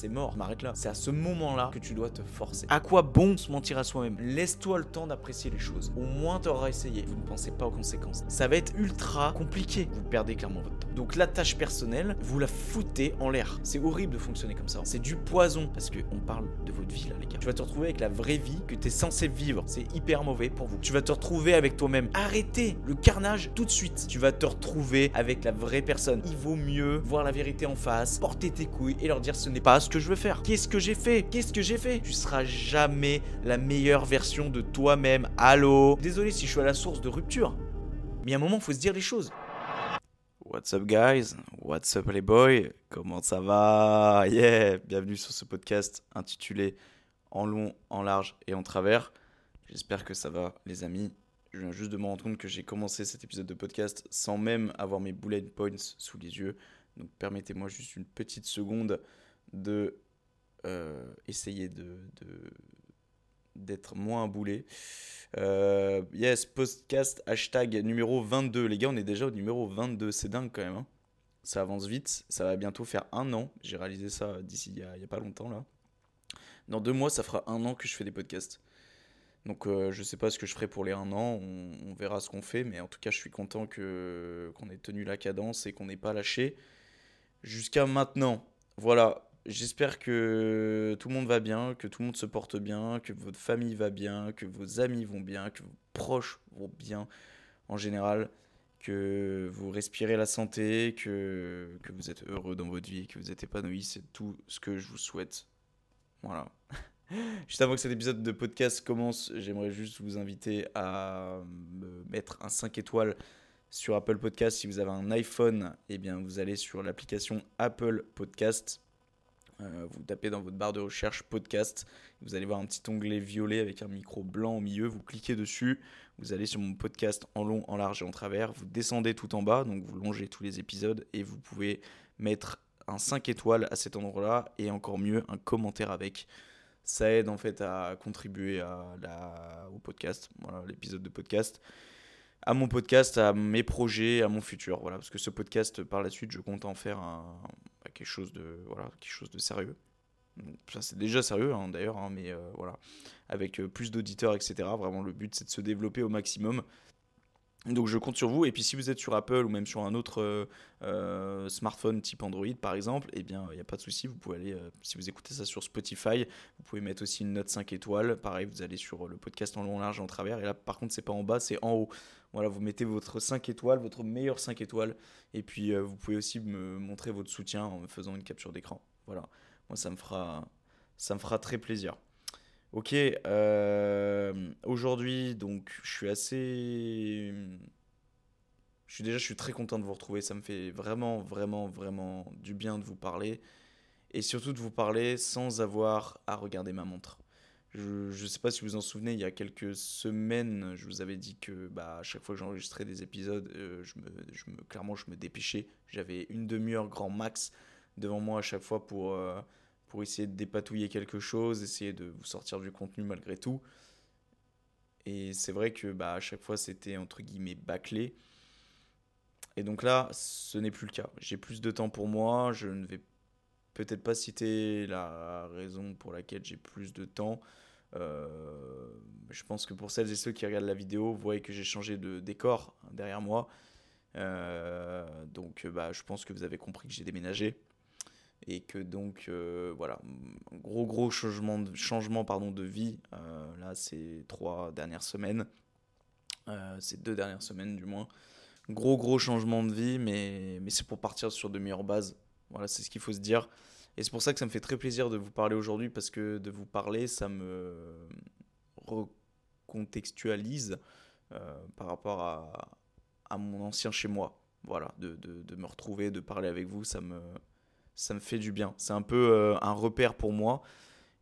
C'est mort, m'arrête là. C'est à ce moment-là que tu dois te forcer. À quoi bon se mentir à soi-même? Laisse-toi le temps d'apprécier les choses. Au moins, tu auras essayé. Vous ne pensez pas aux conséquences. Ça va être ultra compliqué. Vous perdez clairement votre temps. Donc la tâche personnelle, vous la foutez en l'air. C'est horrible de fonctionner comme ça. C'est du poison parce que on parle de votre vie là, les gars. Tu vas te retrouver avec la vraie vie que tu es censé vivre. C'est hyper mauvais pour vous. Tu vas te retrouver avec toi-même. Arrêtez le carnage tout de suite. Tu vas te retrouver avec la vraie personne. Il vaut mieux voir la vérité en face, porter tes couilles et leur dire ce n'est pas que je veux faire Qu'est-ce que j'ai fait? Qu'est-ce que j'ai fait? Tu seras jamais la meilleure version de toi-même. Allô? Désolé si je suis à la source de rupture. Mais à un moment, faut se dire les choses. What's up guys? What's up les boys? Comment ça va? Yeah Bienvenue sur ce podcast intitulé En long, en large et en travers. J'espère que ça va les amis. Je viens juste de me rendre compte que j'ai commencé cet épisode de podcast sans même avoir mes bullet points sous les yeux. Donc permettez-moi juste une petite seconde de euh, essayer de, d'être moins boulé. Euh, yes, podcast hashtag numéro 22. Les gars, on est déjà au numéro 22. C'est dingue quand même. Hein. ça avance vite. Ça va bientôt faire un an. J'ai réalisé ça d'ici il n'y a, pas longtemps là. Dans deux mois, ça fera un an que je fais des podcasts. Donc euh, je sais pas ce que je ferai pour les un an, on, verra ce qu'on fait, mais en tout cas je suis content que qu'on ait tenu la cadence et qu'on n'ait pas lâché jusqu'à maintenant. Voilà, J'espère que tout le monde va bien, que tout le monde se porte bien, que votre famille va bien, que vos amis vont bien, que vos proches vont bien en général, que vous respirez la santé, que, que vous êtes heureux dans votre vie, que vous êtes épanoui. C'est tout ce que je vous souhaite. Voilà. Juste avant que cet épisode de podcast commence, j'aimerais juste vous inviter à me mettre un 5 étoiles sur Apple Podcast. Si vous avez un iPhone, eh bien vous allez sur l'application Apple Podcast euh, vous tapez dans votre barre de recherche podcast, vous allez voir un petit onglet violet avec un micro blanc au milieu, vous cliquez dessus, vous allez sur mon podcast en long, en large et en travers, vous descendez tout en bas, donc vous longez tous les épisodes et vous pouvez mettre un 5 étoiles à cet endroit-là et encore mieux un commentaire avec. Ça aide en fait à contribuer au podcast, voilà, l'épisode de podcast à mon podcast, à mes projets, à mon futur. Voilà, parce que ce podcast, par la suite, je compte en faire un, quelque chose de voilà, quelque chose de sérieux. ça c'est déjà sérieux hein, d'ailleurs, hein, mais euh, voilà, avec euh, plus d'auditeurs, etc. Vraiment, le but c'est de se développer au maximum. Donc je compte sur vous. Et puis si vous êtes sur Apple ou même sur un autre euh, smartphone type Android par exemple, eh bien il n'y a pas de souci. Vous pouvez aller, si vous écoutez ça sur Spotify, vous pouvez mettre aussi une note 5 étoiles. Pareil, vous allez sur le podcast en long, large, en travers. Et là par contre c'est pas en bas, c'est en haut. Voilà, vous mettez votre 5 étoiles, votre meilleur 5 étoiles. Et puis, euh, vous pouvez aussi me montrer votre soutien en me faisant une capture d'écran. Voilà, moi, ça me fera, ça me fera très plaisir. Ok, euh, aujourd'hui, donc, je suis assez. Je suis déjà, très content de vous retrouver. Ça me fait vraiment, vraiment, vraiment du bien de vous parler. Et surtout de vous parler sans avoir à regarder ma montre. Je ne sais pas si vous vous en souvenez, il y a quelques semaines, je vous avais dit que bah, à chaque fois que j'enregistrais des épisodes, euh, je, me, clairement, je me dépêchais. J'avais une demi-heure grand max devant moi à chaque fois pour, euh, pour essayer de dépatouiller quelque chose, essayer de vous sortir du contenu malgré tout. Et c'est vrai que bah, à chaque fois, c'était entre guillemets bâclé. Et donc là, ce n'est plus le cas. J'ai plus de temps pour moi. Je ne vais peut-être pas citer la raison pour laquelle j'ai plus de temps. Euh, je pense que pour celles et ceux qui regardent la vidéo, vous voyez que j'ai changé de décor derrière moi. Euh, donc bah, je pense que vous avez compris que j'ai déménagé. Et que donc euh, voilà, gros gros changement de, changement, pardon, de vie. là, ces trois dernières semaines. ces deux dernières semaines du moins. Gros gros changement de vie, mais, mais c'est pour partir sur de meilleures bases. Voilà, c'est ce qu'il faut se dire. Et c'est pour ça que ça me fait très plaisir de vous parler aujourd'hui, parce que de vous parler, ça me recontextualise euh, par rapport à, mon ancien chez moi. Voilà, de, me retrouver, de parler avec vous, ça me, ça me fait du bien. C'est un peu euh, un repère pour moi.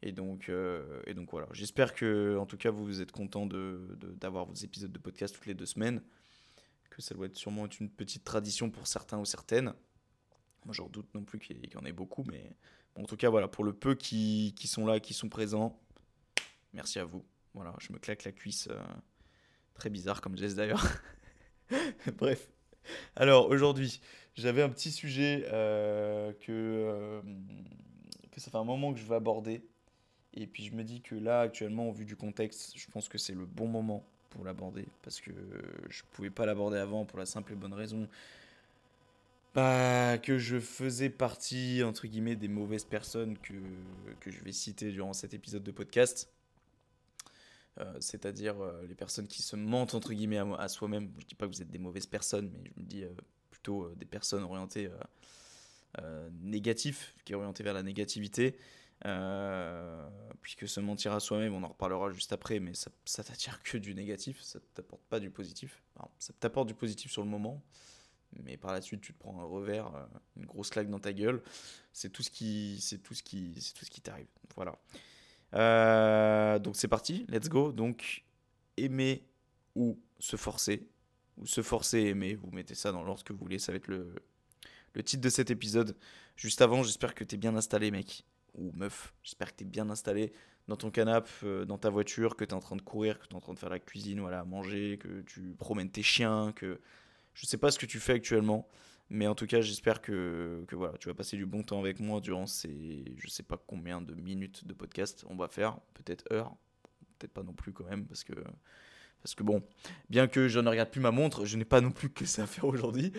Et donc, euh, et donc voilà. J'espère que, en tout cas, vous êtes content d'avoir vos épisodes de podcast toutes les deux semaines. Que ça doit être sûrement une petite tradition pour certains ou certaines. Moi, j'en doute non plus qu'il y en ait beaucoup, mais en tout cas, voilà, pour le peu qui, qui, sont là, qui sont présents, merci à vous. Voilà, je me claque la cuisse. Euh, très bizarre comme geste d'ailleurs. Bref. Alors aujourd'hui, j'avais un petit sujet euh, que, que ça fait un moment que je veux aborder. Et puis je me dis que là, actuellement, au vu du contexte, je pense que c'est le bon moment pour l'aborder. Parce que je ne pouvais pas l'aborder avant pour la simple et bonne raison bah, que je faisais partie, entre guillemets, des mauvaises personnes que, que je vais citer durant cet épisode de podcast. Euh, c'est-à-dire euh, les personnes qui se mentent, entre guillemets, à, soi-même. Je ne dis pas que vous êtes des mauvaises personnes, mais je me dis euh, plutôt des personnes orientées négatives, qui sont orientées vers la négativité. Puisque se mentir à soi-même, on en reparlera juste après, mais ça, ça t'attire que du négatif, ça t'apporte pas du positif. ça t'apporte du positif sur le moment, mais par la suite tu te prends un revers, euh, une grosse claque dans ta gueule. C'est tout ce qui, c'est tout ce qui, c'est tout ce qui t'arrive. Voilà. Euh, donc c'est parti, let's go. Donc aimer ou se forcer, ou se forcer et aimer, vous mettez ça dans l'ordre que vous voulez, ça va être le, le titre de cet épisode. Juste avant, j'espère que t'es bien installé, mec ou meuf, j'espère que tu es bien installé dans ton canapé, euh, dans ta voiture, que tu es en train de courir, que tu es en train de faire la cuisine, voilà, manger, que tu promènes tes chiens, que je sais pas ce que tu fais actuellement, mais en tout cas, j'espère que, que voilà, tu vas passer du bon temps avec moi durant ces je sais pas combien de minutes de podcast on va faire, peut-être heures, peut-être pas non plus quand même parce que parce que bon, bien que je ne regarde plus ma montre, je n'ai pas non plus que ça à faire aujourd'hui.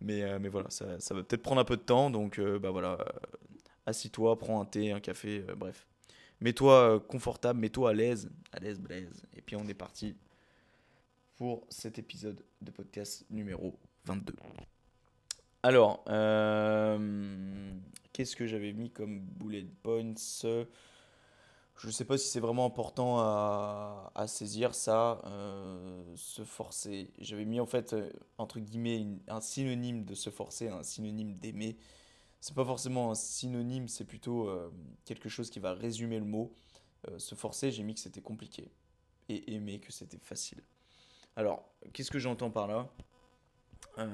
Mais, euh, mais voilà, ça, ça va peut-être prendre un peu de temps. Donc, euh, bah voilà, assis-toi, prends un thé, un café, euh, bref. Mets-toi euh, confortable, mets-toi à l'aise, à l'aise, blaise. Et puis on est parti pour cet épisode de podcast numéro 22. Alors, euh, qu'est-ce que j'avais mis comme bullet points? Je ne sais pas si c'est vraiment important à, saisir ça, se forcer. J'avais mis en fait, entre guillemets, un synonyme de se forcer, un synonyme d'aimer c'est pas forcément un synonyme, c'est plutôt euh, quelque chose qui va résumer le mot. Euh, se forcer, j'ai mis que c'était compliqué. Et aimer, que c'était facile. Alors, qu'est-ce que j'entends par là? Euh,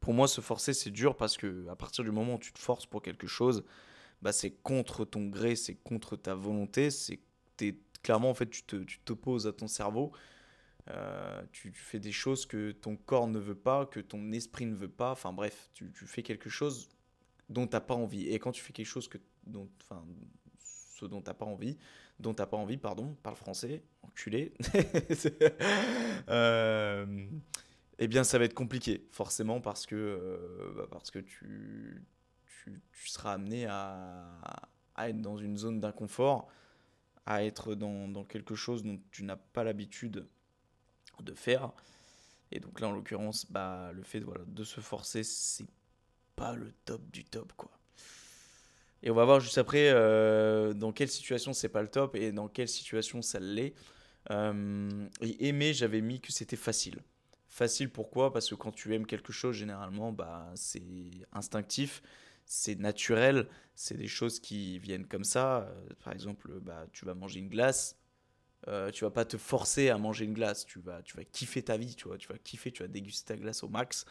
Pour moi, se forcer, c'est dur parce que à partir du moment où tu te forces pour quelque chose, bah, c'est contre ton gré, c'est contre ta volonté. C'est clairement, en fait, tu t'opposes à ton cerveau euh, tu, fais des choses que ton corps ne veut pas, que ton esprit ne veut pas. Enfin bref, tu, fais quelque chose dont tu n'as pas envie. Et quand tu fais quelque chose que, dont, enfin, ce dont tu n'as pas envie, dont t'as pas envie, pardon, parle français, enculé, euh, eh bien ça va être compliqué, forcément, parce que, euh, bah, parce que tu, tu, seras amené à, à, être dans une zone d'inconfort, à être dans, dans quelque chose dont tu n'as pas l'habitude de faire. Et donc là, en l'occurrence, bah, le fait voilà, de se forcer, c'est pas le top du top, quoi. Et on va voir juste après euh, dans quelle situation c'est pas le top et dans quelle situation ça l'est. Euh, aimer, j'avais mis que c'était facile. Facile pourquoi? Parce que quand tu aimes quelque chose, généralement, bah, c'est instinctif, c'est naturel, c'est des choses qui viennent comme ça. Euh, par exemple, bah, tu vas manger une glace, euh, tu vas pas te forcer à manger une glace, tu vas, tu vas kiffer ta vie, tu vois, tu vas kiffer, tu vas déguster ta glace au max.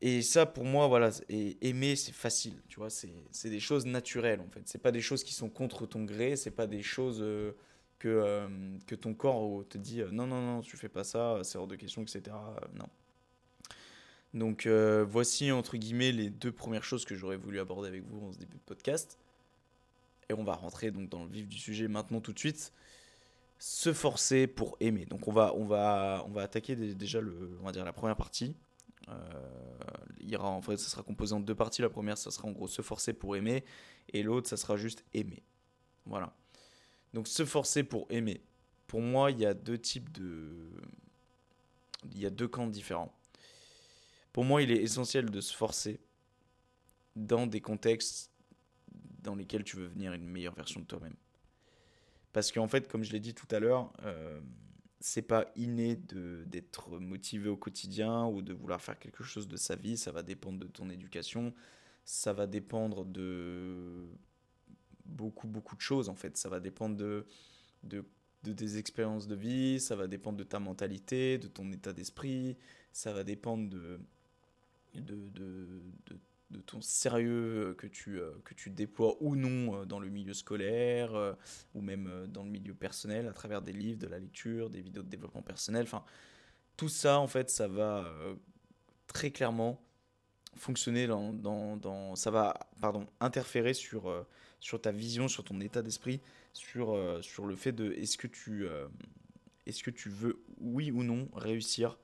Et ça, pour moi, voilà, aimer, c'est facile, tu vois, c'est des choses naturelles, en fait. C'est pas des choses qui sont contre ton gré, c'est pas des choses euh, que, euh, que ton corps te dit non, non, non, tu fais pas ça, c'est hors de question, etc. non. Donc, voici, entre guillemets, les deux premières choses que j'aurais voulu aborder avec vous en ce début de podcast. Et on va rentrer donc dans le vif du sujet maintenant tout de suite se forcer pour aimer. Donc on va, on va, on va attaquer déjà le, on va dire la première partie. Euh, il y aura, en fait, ça sera composé en deux parties. La première, ça sera en gros se forcer pour aimer, et l'autre, ça sera juste aimer. Voilà. Donc se forcer pour aimer. Pour moi, il y a deux types de, il y a deux camps différents. Pour moi, il est essentiel de se forcer dans des contextes dans lesquels tu veux venir une meilleure version de toi-même. Parce qu'en fait, comme je l'ai dit tout à l'heure, euh, c'est pas inné d'être motivé au quotidien ou de vouloir faire quelque chose de sa vie. Ça va dépendre de ton éducation. Ça va dépendre de beaucoup, beaucoup de choses en fait. Ça va dépendre de, de, tes expériences de vie, ça va dépendre de ta mentalité, de ton état d'esprit, ça va dépendre de, de, de, ton sérieux que tu, euh, que tu déploies ou non euh, dans le milieu scolaire euh, ou même dans le milieu personnel à travers des livres, de la lecture, des vidéos de développement personnel. Enfin, tout ça, en fait, ça va très clairement fonctionner dans, dans, dans, ça va pardon interférer sur sur ta vision sur ton état d'esprit sur sur le fait de est-ce que est-ce que tu veux oui ou non réussir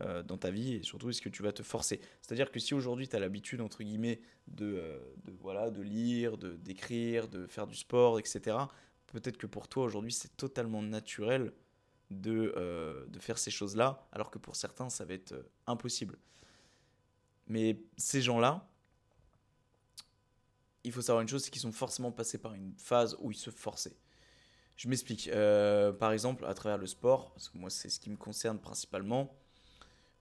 euh, dans ta vie et surtout est-ce que tu vas te forcer? C'est-à-dire que si aujourd'hui tu as l'habitude entre guillemets de, euh, voilà, de lire, d'écrire, de faire du sport, etc. Peut-être que pour toi aujourd'hui c'est totalement naturel euh, de faire ces choses-là, alors que pour certains ça va être impossible. Mais ces gens-là, il faut savoir une chose, c'est qu'ils sont forcément passés par une phase où ils se forçaient. Je m'explique. par exemple, à travers le sport, parce que moi c'est ce qui me concerne principalement,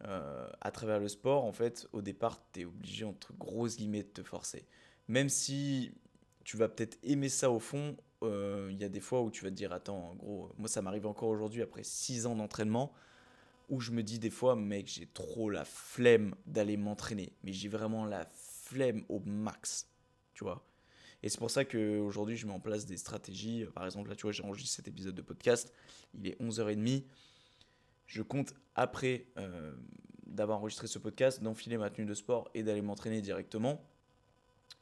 euh, à travers le sport, en fait, au départ, tu es obligé, entre grosses guillemets, de te forcer. Même si tu vas peut-être aimer ça au fond, euh, il y a des fois où tu vas te dire, attends, en gros, moi ça m'arrive encore aujourd'hui après 6 ans d'entraînement, où je me dis des fois, mec, j'ai trop la flemme d'aller m'entraîner. Mais j'ai vraiment la flemme au max, tu vois. Et c'est pour ça qu'aujourd'hui, je mets en place des stratégies. Par exemple, là, tu vois, j'ai enregistré cet épisode de podcast. Il est 11h30 je compte, après euh, d'avoir enregistré ce podcast, d'enfiler ma tenue de sport et d'aller m'entraîner directement.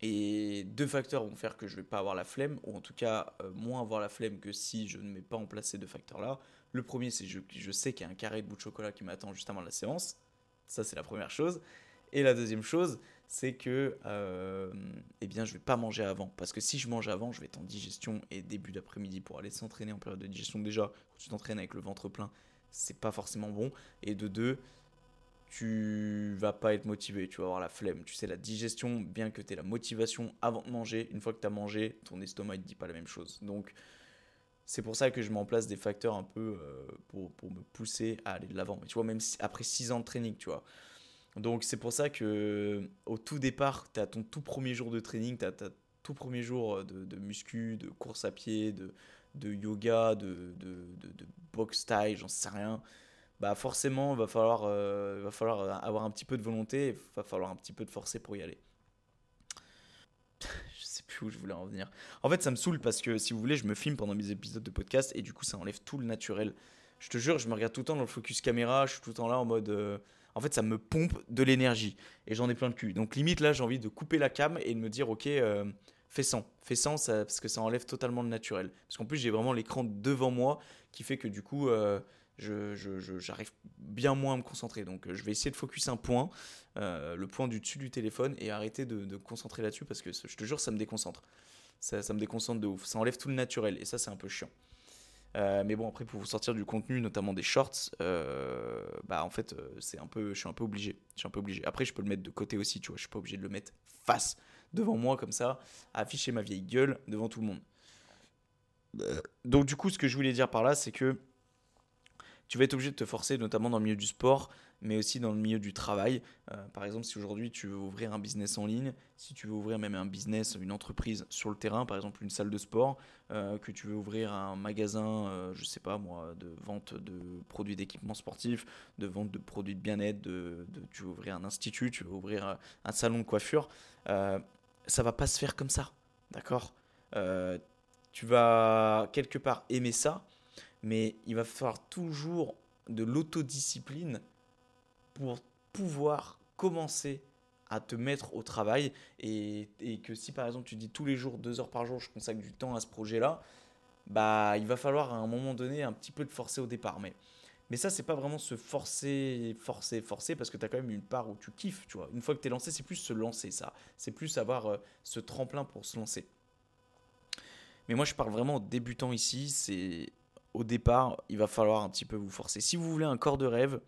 Et deux facteurs vont faire que je vais pas avoir la flemme, ou en tout cas euh, moins avoir la flemme que si je ne mets pas en place ces deux facteurs-là. Le premier, c'est que je, je sais qu'il y a un carré de bout de chocolat qui m'attend juste avant la séance. Ça, c'est la première chose. Et la deuxième chose, c'est que euh, eh bien, je vais pas manger avant. Parce que si je mange avant, je vais être en digestion et début d'après-midi pour aller s'entraîner en période de digestion. Déjà, quand tu t'entraînes avec le ventre plein, c'est pas forcément bon. Et de deux, tu vas pas être motivé, tu vas avoir la flemme. Tu sais, la digestion, bien que tu aies la motivation avant de manger, une fois que tu as mangé, ton estomac ne dit pas la même chose. Donc, c'est pour ça que je mets en place des facteurs un peu euh, pour, pour, me pousser à aller de l'avant. Tu vois, même après 6 ans de training, tu vois. Donc, c'est pour ça que au tout départ, tu as ton tout premier jour de training, tu as, tout premier jour de, de muscu, de course à pied, de, de yoga, de, de, de, box style, j'en sais rien, bah forcément, il va falloir, euh, va falloir avoir un petit peu de volonté, il va falloir un petit peu de forcer pour y aller. je sais plus où je voulais en venir. En fait, ça me saoule parce que si vous voulez, je me filme pendant mes épisodes de podcast et du coup, ça enlève tout le naturel. Je te jure, je me regarde tout le temps dans le focus caméra, je suis tout le temps là en mode. Euh, en fait, ça me pompe de l'énergie et j'en ai plein de cul. Donc, limite, là, j'ai envie de couper la cam et de me dire, ok. Euh, fais sans. Fais sans ça, parce que ça enlève totalement le naturel. Parce qu'en plus, j'ai vraiment l'écran devant moi qui fait que du coup, euh, j'arrive bien moins à me concentrer. Donc, je vais essayer de focus un point, euh, le point du dessus du téléphone, et arrêter de, de concentrer là-dessus parce que je te jure, ça me déconcentre. Ça, ça, me déconcentre de ouf. Ça enlève tout le naturel et ça, c'est un peu chiant. Euh, mais bon, après, pour vous sortir du contenu, notamment des shorts, bah en fait, c'est un peu, je suis un peu obligé. Je suis un peu obligé. Après, je peux le mettre de côté aussi, tu vois. Je suis pas obligé de le mettre face devant moi comme ça, afficher ma vieille gueule devant tout le monde. Donc du coup, ce que je voulais dire par là, c'est que tu vas être obligé de te forcer, notamment dans le milieu du sport, mais aussi dans le milieu du travail. Euh, par exemple, si aujourd'hui tu veux ouvrir un business en ligne, si tu veux ouvrir même un business, une entreprise sur le terrain, par exemple une salle de sport, euh, que tu veux ouvrir un magasin, euh, je sais pas moi, de vente de produits d'équipement sportif, de vente de produits de bien-être, de, tu veux ouvrir un institut, tu veux ouvrir un salon de coiffure, ça va pas se faire comme ça, d'accord? Tu vas quelque part aimer ça, mais il va falloir toujours de l'autodiscipline pour pouvoir commencer à te mettre au travail et, que si par exemple tu dis tous les jours, deux heures par jour, je consacre du temps à ce projet-là, bah il va falloir à un moment donné un petit peu de forcer au départ. Mais, mais ça, c'est pas vraiment se forcer, forcer, forcer, parce que tu as quand même une part où tu kiffes, tu vois. Une fois que tu es lancé, c'est plus se lancer, ça. C'est plus avoir euh, ce tremplin pour se lancer. Mais moi, je parle vraiment aux débutants ici. C'est au départ, il va falloir un petit peu vous forcer. Si vous voulez un corps de rêve,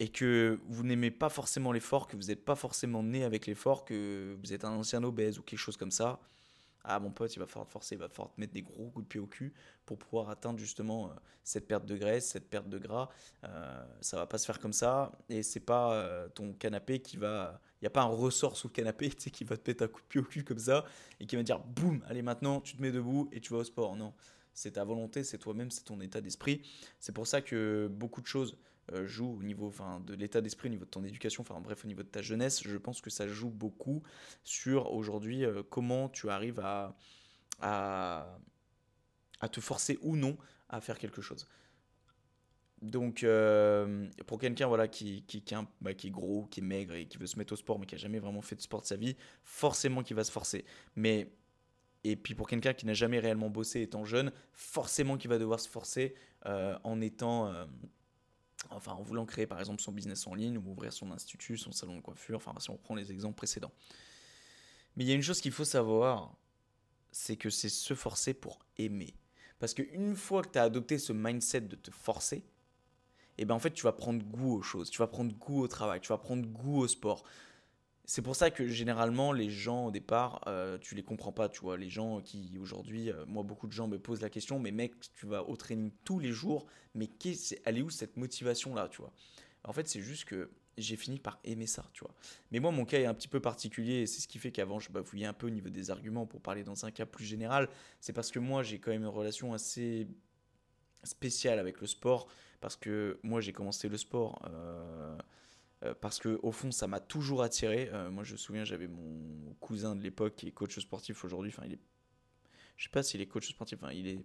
et que vous n'aimez pas forcément l'effort, que vous n'êtes pas forcément né avec l'effort, que vous êtes un ancien obèse ou quelque chose comme ça, Ah, mon pote, il va falloir te forcer, il va falloir te mettre des gros coups de pied au cul pour pouvoir atteindre justement euh, cette perte de graisse, cette perte de gras. Euh, ça va pas se faire comme ça. Et c'est pas euh, ton canapé qui va. Il n'y a pas un ressort sous le canapé qui va te mettre un coup de pied au cul comme ça et qui va dire boum, allez maintenant, tu te mets debout et tu vas au sport. Non, c'est ta volonté, c'est toi-même, c'est ton état d'esprit. C'est pour ça que beaucoup de choses joue au niveau de l'état d'esprit, au niveau de ton éducation, enfin bref, au niveau de ta jeunesse, je pense que ça joue beaucoup sur aujourd'hui euh, comment tu arrives à, à, te forcer ou non à faire quelque chose. Donc, euh, pour quelqu'un voilà, qui, qui, qui, bah, qui, est gros, qui est maigre et qui veut se mettre au sport, mais qui n'a jamais vraiment fait de sport de sa vie, forcément qu'il va se forcer. Mais, et puis pour quelqu'un qui n'a jamais réellement bossé étant jeune, forcément qu'il va devoir se forcer en étant enfin en voulant créer par exemple son business en ligne ou ouvrir son institut, son salon de coiffure, enfin si on prend les exemples précédents. Mais il y a une chose qu'il faut savoir, c'est que c'est se forcer pour aimer. Parce qu'une fois que tu as adopté ce mindset de te forcer, et eh ben en fait tu vas prendre goût aux choses, tu vas prendre goût au travail, tu vas prendre goût au sport, c'est pour ça que généralement les gens au départ, euh, tu les comprends pas, tu vois. Les gens qui aujourd'hui, euh, moi beaucoup de gens me posent la question, mais mec, tu vas au training tous les jours, mais elle est où cette motivation là, tu vois? En fait, c'est juste que j'ai fini par aimer ça, tu vois. Mais moi, mon cas est un petit peu particulier, et c'est ce qui fait qu'avant, je bafouillais un peu au niveau des arguments pour parler dans un cas plus général. C'est parce que moi, j'ai quand même une relation assez spéciale avec le sport, parce que moi, j'ai commencé le sport. Euh, euh, parce que au fond ça m'a toujours attiré. Euh, moi je me souviens j'avais mon cousin de l'époque qui est coach sportif aujourd'hui. Enfin il est, je sais pas s'il est coach sportif. Enfin il est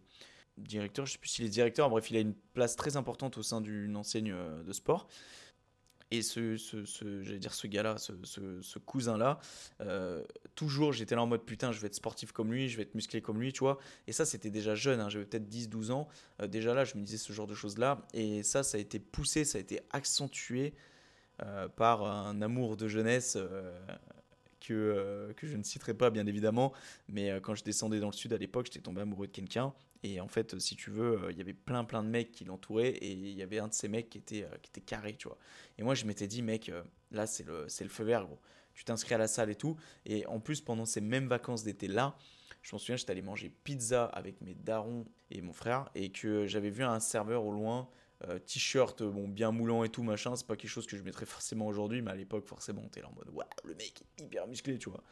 directeur. Je sais plus s'il est directeur. Bref il a une place très importante au sein d'une enseigne euh, de sport. Et ce, ce, j'allais dire ce gars-là, ce, ce cousin-là, toujours j'étais là en mode putain, je vais être sportif comme lui, je vais être musclé comme lui, tu vois. Et ça, c'était déjà jeune, hein, j'avais peut-être 10-12 ans. déjà là, je me disais ce genre de choses-là. Et ça, ça a été poussé, ça a été accentué par un amour de jeunesse euh, que, euh, que je ne citerai pas bien évidemment, mais quand je descendais dans le sud à l'époque, j'étais tombé amoureux de quelqu'un. Et en fait, si tu veux, il y avait plein plein de mecs qui l'entouraient et il y avait un de ces mecs qui était, qui était carré, tu vois. Et moi, je m'étais dit, mec, là, c'est le, le feu vert, gros. Tu t'inscris à la salle et tout. Et en plus, pendant ces mêmes vacances d'été là, je m'en souviens, j'étais allé manger pizza avec mes darons et mon frère et que j'avais vu un serveur au loin euh, t-shirt bon, bien moulant et tout, machin, c'est pas quelque chose que je mettrais forcément aujourd'hui, mais à l'époque, forcément, t'es là en mode, waouh, le mec est hyper musclé, tu vois.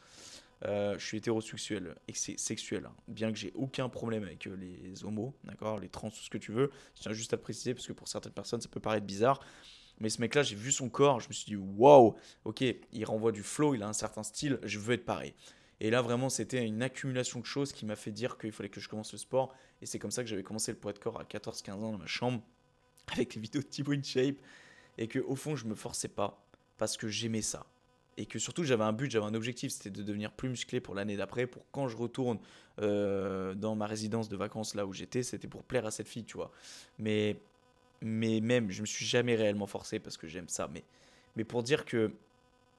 Euh, je suis hétérosexuel c'est sexuel, hein. bien que j'ai aucun problème avec euh, les homos, d'accord, les trans, tout ce que tu veux. Je tiens juste à préciser parce que pour certaines personnes, ça peut paraître bizarre. Mais ce mec-là, j'ai vu son corps, je me suis dit, waouh, ok, il renvoie du flow, il a un certain style, je veux être pareil. Et là, vraiment, c'était une accumulation de choses qui m'a fait dire qu'il fallait que je commence le sport. Et c'est comme ça que j'avais commencé le poids de corps à 14-15 ans dans ma chambre avec les vidéos de Thibaut InShape et que au fond je me forçais pas parce que j'aimais ça. Et que surtout j'avais un but, j'avais un objectif, c'était de devenir plus musclé pour l'année d'après, pour quand je retourne euh, dans ma résidence de vacances là où j'étais, c'était pour plaire à cette fille, tu vois. Mais, mais même, je me suis jamais réellement forcé parce que j'aime ça, mais, mais pour dire que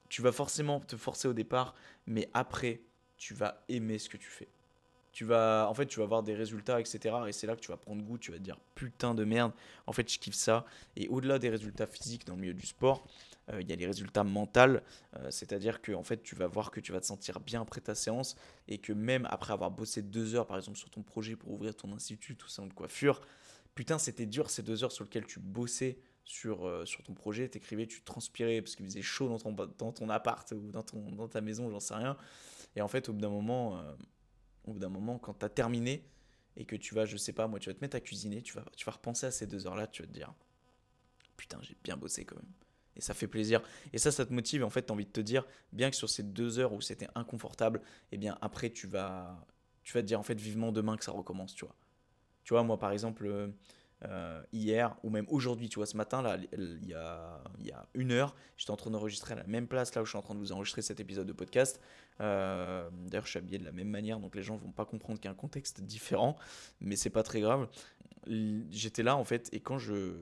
tu vas forcément te forcer au départ, mais après, tu vas aimer ce que tu fais tu vas en fait tu vas avoir des résultats etc et c'est là que tu vas prendre goût tu vas te dire putain de merde en fait je kiffe ça. Et au-delà des résultats physiques dans le milieu du sport euh, il y a les résultats mentaux euh, c'est-à-dire que en fait tu vas voir que tu vas te sentir bien après ta séance et que même après avoir bossé deux heures par exemple sur ton projet pour ouvrir ton institut tout ça de coiffure putain c'était dur ces deux heures sur lesquelles tu bossais sur, euh, sur ton projet, t'écrivais, tu transpirais parce qu'il faisait chaud dans ton, dans ton appart ou dans, ton, dans ta maison, j'en sais rien. Et en fait, au bout d'un moment, au bout d'un moment, quand tu as terminé et que tu vas, je sais pas, moi, tu vas te mettre à cuisiner, tu vas, tu vas repenser à ces deux heures-là, tu vas te dire Putain, j'ai bien bossé quand même. Et ça fait plaisir. Et ça, ça te motive. En fait, tu as envie de te dire, bien que sur ces deux heures où c'était inconfortable, eh bien après, tu vas, tu vas te dire, en fait, vivement demain que ça recommence, tu vois. Tu vois, moi, par exemple, euh, hier ou même aujourd'hui, tu vois, ce matin, là, il y a, il y a une heure, j'étais en train d'enregistrer à la même place là où je suis en train de vous enregistrer cet épisode de podcast. Euh, d'ailleurs, je suis habillé de la même manière, donc les gens vont pas comprendre qu'il y a un contexte différent, mais c'est pas très grave. J'étais là en fait, et quand je,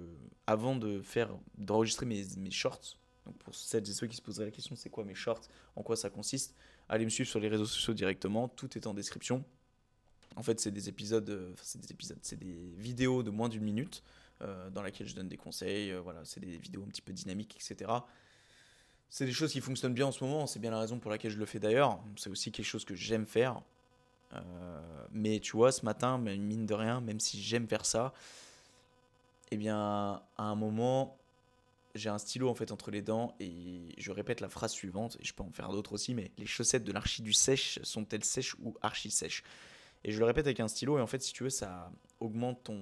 avant de faire, d'enregistrer mes, mes shorts, donc pour celles et ceux qui se poseraient la question, c'est quoi mes shorts, en quoi ça consiste, allez me suivre sur les réseaux sociaux directement, tout est en description. En fait, c'est des épisodes, euh, c'est des épisodes, c'est des vidéos de moins d'une minute euh, dans laquelle je donne des conseils. Euh, voilà, c'est des vidéos un petit peu dynamiques, etc. C'est des choses qui fonctionnent bien en ce moment. C'est bien la raison pour laquelle je le fais d'ailleurs. C'est aussi quelque chose que j'aime faire. mais tu vois, ce matin, mine de rien, même si j'aime faire ça, eh bien, à un moment, j'ai un stylo en fait entre les dents et je répète la phrase suivante, et je peux en faire d'autres aussi, mais les chaussettes de l'archi du sèche sont-elles sèches ou archi sèches? Et je le répète avec un stylo, et en fait, si tu veux, ça augmente ton,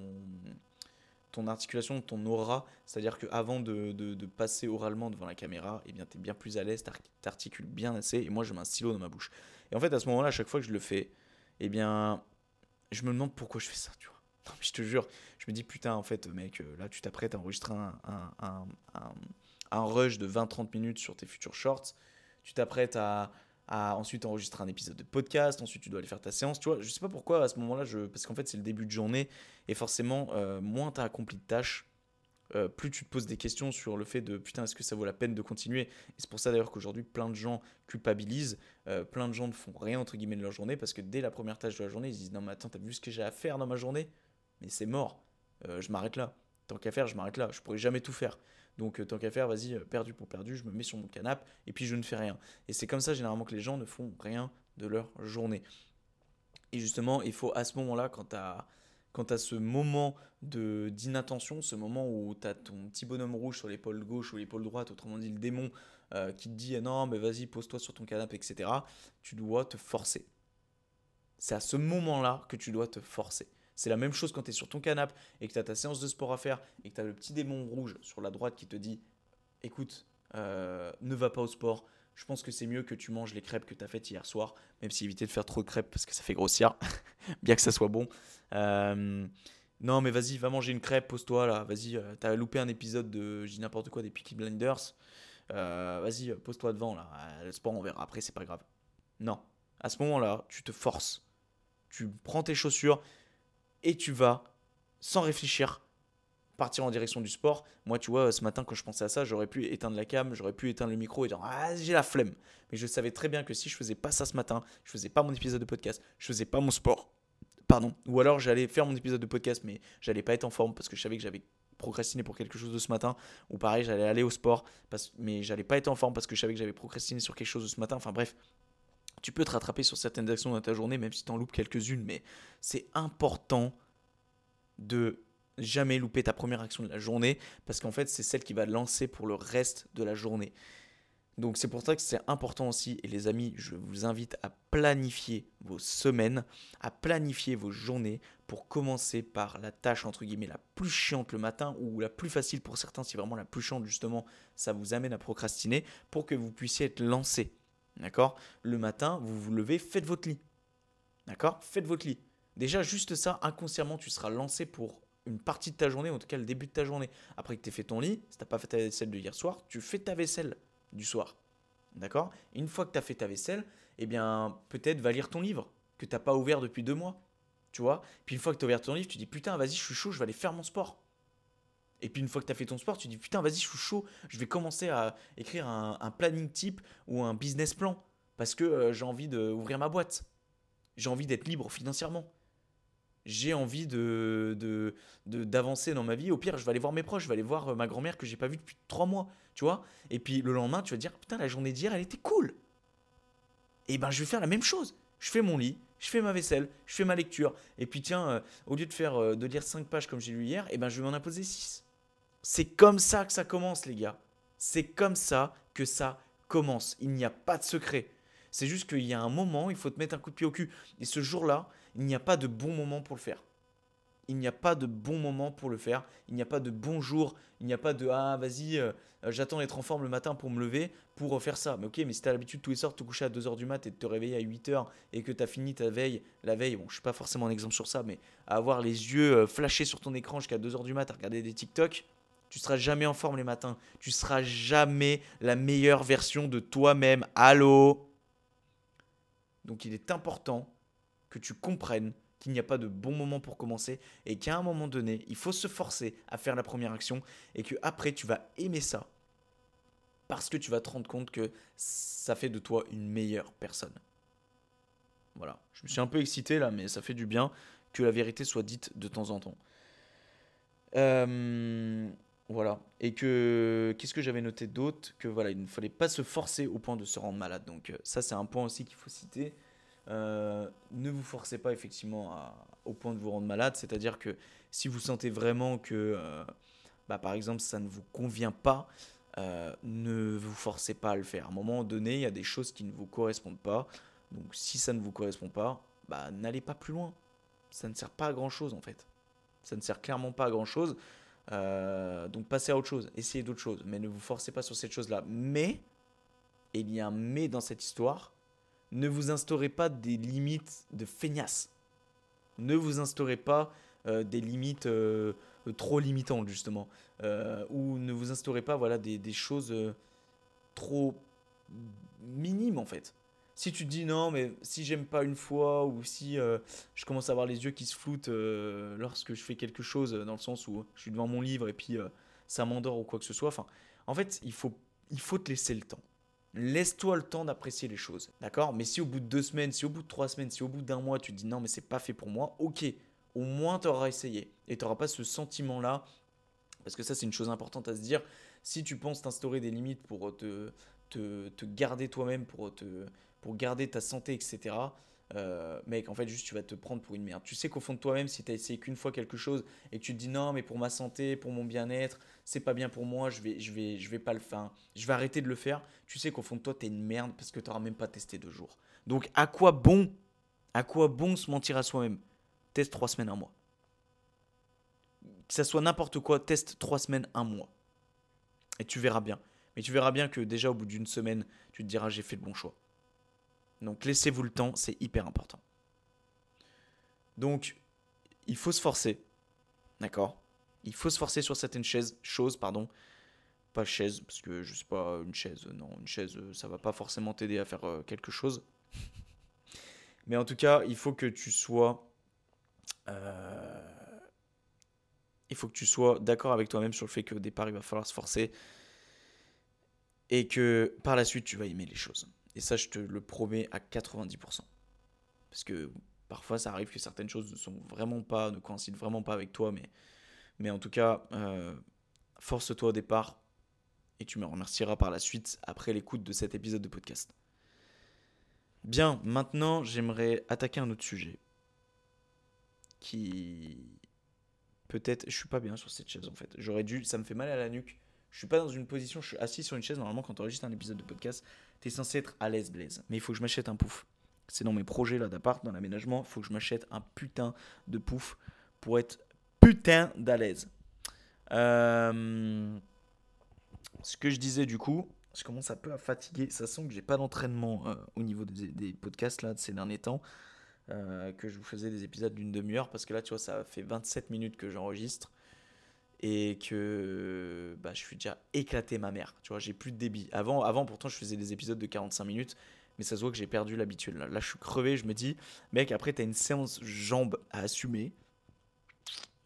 ton articulation, ton aura, c'est-à-dire qu'avant de, de, de, passer oralement devant la caméra, eh bien, tu es bien plus à l'aise, tu articules bien assez, et moi, je mets un stylo dans ma bouche. Et en fait, à ce moment-là, à chaque fois que je le fais, eh bien, je me demande pourquoi je fais ça, tu vois. Non, mais je te jure, je me dis, putain, en fait, mec, euh, là, tu t'apprêtes à enregistrer un, un, un, un rush de 20-30 minutes sur tes futurs shorts. Tu t'apprêtes à, ensuite enregistrer un épisode de podcast. Ensuite, tu dois aller faire ta séance. Tu vois, je sais pas pourquoi à ce moment-là, je... parce qu'en fait, c'est le début de journée. Et forcément, euh, moins tu as accompli de tâches, euh, plus tu te poses des questions sur le fait de putain, est-ce que ça vaut la peine de continuer? Et c'est pour ça d'ailleurs qu'aujourd'hui, plein de gens culpabilisent, plein de gens ne font rien entre guillemets de leur journée parce que dès la première tâche de la journée, ils disent non, mais attends, t'as vu ce que j'ai à faire dans ma journée? Mais c'est mort. Euh, je m'arrête là. Tant qu'à faire, je m'arrête là. Je pourrais jamais tout faire. Donc euh, tant qu'à faire, vas-y, euh, perdu pour perdu, je me mets sur mon canapé et puis je ne fais rien. Et c'est comme ça généralement que les gens ne font rien de leur journée. Et justement, il faut à ce moment-là, quand tu as, quand ce moment de, d'inattention, ce moment où tu as ton petit bonhomme rouge sur l'épaule gauche ou l'épaule droite, autrement dit le démon, qui te dit non, mais vas-y, pose-toi sur ton canapé, etc., tu dois te forcer. C'est à ce moment-là que tu dois te forcer. C'est la même chose quand tu es sur ton canapé et que tu as ta séance de sport à faire et que tu as le petit démon rouge sur la droite qui te dit écoute, euh, ne va pas au sport. Je pense que c'est mieux que tu manges les crêpes que tu as faites hier soir, même si éviter de faire trop de crêpes parce que ça fait grossir, bien que ça soit bon. Euh, non, mais vas-y, va manger une crêpe, pose-toi là. Vas-y, euh, tu as loupé un épisode de, je dis n'importe quoi, des Peaky Blinders. vas-y, pose-toi devant là. Le sport, on verra après, c'est pas grave. Non, à ce moment-là, tu te forces. Tu prends tes chaussures, et tu vas, sans réfléchir, partir en direction du sport. Moi, tu vois, ce matin, quand je pensais à ça, j'aurais pu éteindre la cam, j'aurais pu éteindre le micro et dire Ah, j'ai la flemme. Mais je savais très bien que si je faisais pas ça ce matin, je faisais pas mon épisode de podcast, je faisais pas mon sport. Pardon. Ou alors j'allais faire mon épisode de podcast, mais j'allais pas être en forme parce que je savais que j'avais procrastiné pour quelque chose de ce matin. Ou pareil, j'allais aller au sport, mais j'allais pas être en forme parce que je savais que j'avais procrastiné sur quelque chose de ce matin. Enfin bref, tu peux te rattraper sur certaines actions dans ta journée, même si tu en loupes quelques-unes, mais c'est important de jamais louper ta première action de la journée, parce qu'en fait, c'est celle qui va lancer pour le reste de la journée. Donc c'est pour ça que c'est important aussi, et les amis, je vous invite à planifier vos semaines, à planifier vos journées pour commencer par la tâche entre guillemets la plus chiante le matin ou la plus facile pour certains, si vraiment la plus chiante justement, ça vous amène à procrastiner, pour que vous puissiez être lancé. D'accord? Le matin, vous vous levez, faites votre lit. D'accord? Faites votre lit. Déjà, juste ça, inconsciemment, tu seras lancé pour une partie de ta journée, en tout cas le début de ta journée. Après que tu aies fait ton lit, si tu pas fait ta vaisselle de hier soir, tu fais ta vaisselle du soir. D'accord? Une fois que tu as fait ta vaisselle, eh bien, peut-être va lire ton livre que tu n'as pas ouvert depuis deux mois. Tu vois? Puis une fois que tu as ouvert ton livre, tu dis putain, vas-y, je suis chaud, je vais aller faire mon sport. Et puis une fois que tu as fait ton sport, tu dis putain, vas-y, je suis chaud, je vais commencer à écrire un, planning type ou un business plan parce que euh, j'ai envie d'ouvrir ma boîte. J'ai envie d'être libre financièrement. J'ai envie de, d'avancer dans ma vie. Au pire, je vais aller voir mes proches, je vais aller voir euh, ma grand-mère que j'ai pas vue depuis trois mois, tu vois. Et puis le lendemain, tu vas dire putain, la journée d'hier, elle était cool. Et ben, je vais faire la même chose. Je fais mon lit, je fais ma vaisselle, je fais ma lecture. Et puis tiens, euh, au lieu de faire de lire 5 pages comme j'ai lu hier, et ben je vais m'en imposer 6. C'est comme ça que ça commence, les gars. C'est comme ça que ça commence. Il n'y a pas de secret. C'est juste qu'il y a un moment, il faut te mettre un coup de pied au cul. Et ce jour-là, il n'y a pas de bon moment pour le faire. Il n'y a pas de bon moment pour le faire. Il n'y a pas de bon jour. Il n'y a pas de ah vas-y, euh, j'attends d'être en forme le matin pour me lever pour faire ça. Mais ok, mais si tu as l'habitude tous les soirs de te coucher à 2h du mat et de te réveiller à 8h et que tu as fini ta veille, la veille, bon, je suis pas forcément un exemple sur ça, mais à avoir les yeux euh, flashés sur ton écran jusqu'à 2h du mat à regarder des TikTok, tu seras jamais en forme les matins. Tu seras jamais la meilleure version de toi-même. Allô? Donc il est important que tu comprennes qu'il n'y a pas de bon moment pour commencer et qu'à un moment donné, il faut se forcer à faire la première action et que après tu vas aimer ça parce que tu vas te rendre compte que ça fait de toi une meilleure personne. Voilà, je me suis un peu excité là, mais ça fait du bien que la vérité soit dite de temps en temps. Euh, voilà. Et que qu'est-ce que j'avais noté d'autre Que voilà, il ne fallait pas se forcer au point de se rendre malade. Donc euh, ça, c'est un point aussi qu'il faut citer. euh, ne vous forcez pas effectivement au point de vous rendre malade. C'est-à-dire que si vous sentez vraiment que, euh, bah, par exemple, ça ne vous convient pas, ne vous forcez pas à le faire. À un moment donné, il y a des choses qui ne vous correspondent pas. Donc si ça ne vous correspond pas, bah, n'allez pas plus loin. Ça ne sert pas à grand-chose en fait. Ça ne sert clairement pas à grand-chose. Donc passez à autre chose, essayez d'autres choses, mais ne vous forcez pas sur cette chose-là. Mais, il y a un mais dans cette histoire, ne vous instaurez pas des limites de feignasse. Ne vous instaurez pas euh, des limites euh, trop limitantes, justement. Euh, ou ne vous instaurez pas voilà, des choses trop minimes, en fait. Si tu te dis non, mais si j'aime pas une fois, ou si je commence à avoir les yeux qui se floutent lorsque je fais quelque chose, dans le sens où je suis devant mon livre et puis ça m'endort ou quoi que ce soit. Enfin, en fait, il faut, il faut te laisser le temps. Laisse-toi le temps d'apprécier les choses, d'accord? Mais si au bout de deux semaines, si au bout de trois semaines, si au bout d'un mois, tu te dis non, mais c'est pas fait pour moi, ok, au moins tu auras essayé et tu n'auras pas ce sentiment-là, parce que ça c'est une chose importante à se dire. Si tu penses t'instaurer des limites pour te, te, te garder toi-même, pour, te, pour garder ta santé, etc., euh, mec, en fait, juste tu vas te prendre pour une merde. Tu sais qu'au fond de toi-même, si tu as essayé qu'une fois quelque chose et que tu te dis non, mais pour ma santé, pour mon bien-être, c'est pas bien pour moi, je vais, je vais, je vais pas le faire, je vais arrêter de le faire. Tu sais qu'au fond de toi, tu es une merde parce que tu n'auras même pas testé deux jours. Donc, à quoi bon, à quoi bon se mentir à soi-même? Teste trois semaines, un mois. Que ça soit n'importe quoi, teste trois semaines, un mois. Et tu verras bien. Mais tu verras bien que déjà au bout d'une semaine, tu te diras j'ai fait le bon choix. Donc laissez-vous le temps, c'est hyper important. Donc, il faut se forcer. D'accord? Il faut se forcer sur certaines choses, pardon. Pas chaise, parce que je sais pas, une chaise, non, une chaise, ça va pas forcément t'aider à faire euh, quelque chose. Mais en tout cas, il faut que tu sois. Euh, il faut que tu sois d'accord avec toi-même sur le fait qu'au départ, il va falloir se forcer. Et que par la suite, tu vas aimer les choses. Et ça, je te le promets à 90%. Parce que parfois, ça arrive que certaines choses ne sont vraiment pas, ne coïncident vraiment pas avec toi, mais, mais en tout cas, euh, force-toi au départ et tu me remercieras par la suite après l'écoute de cet épisode de podcast. Bien, maintenant, j'aimerais attaquer un autre sujet qui peut-être, je suis pas bien sur cette chaise en fait. J'aurais dû, ça me fait mal à la nuque. Je suis pas dans une position, je suis assis sur une chaise. Normalement, quand tu enregistres un épisode de podcast, tu es censé être à l'aise, Blaise. Mais il faut que je m'achète un pouf. C'est dans mes projets là d'appart, dans l'aménagement. Il faut que je m'achète un putain de pouf pour être putain d'à l'aise. Euh, ce que je disais du coup, je commence un peu à fatiguer. Ça sent que j'ai pas d'entraînement euh, au niveau des, podcasts là de ces derniers temps. Euh, que je vous faisais des épisodes d'une demi-heure parce que là, tu vois, ça fait 27 minutes que j'enregistre et que bah, je suis déjà éclaté ma mère. Tu vois, j'ai plus de débit. Avant, avant, pourtant, je faisais des épisodes de 45 minutes, mais ça se voit que j'ai perdu l'habitude. Là. je suis crevé. Je me dis, mec, après, tu as une séance jambes à assumer.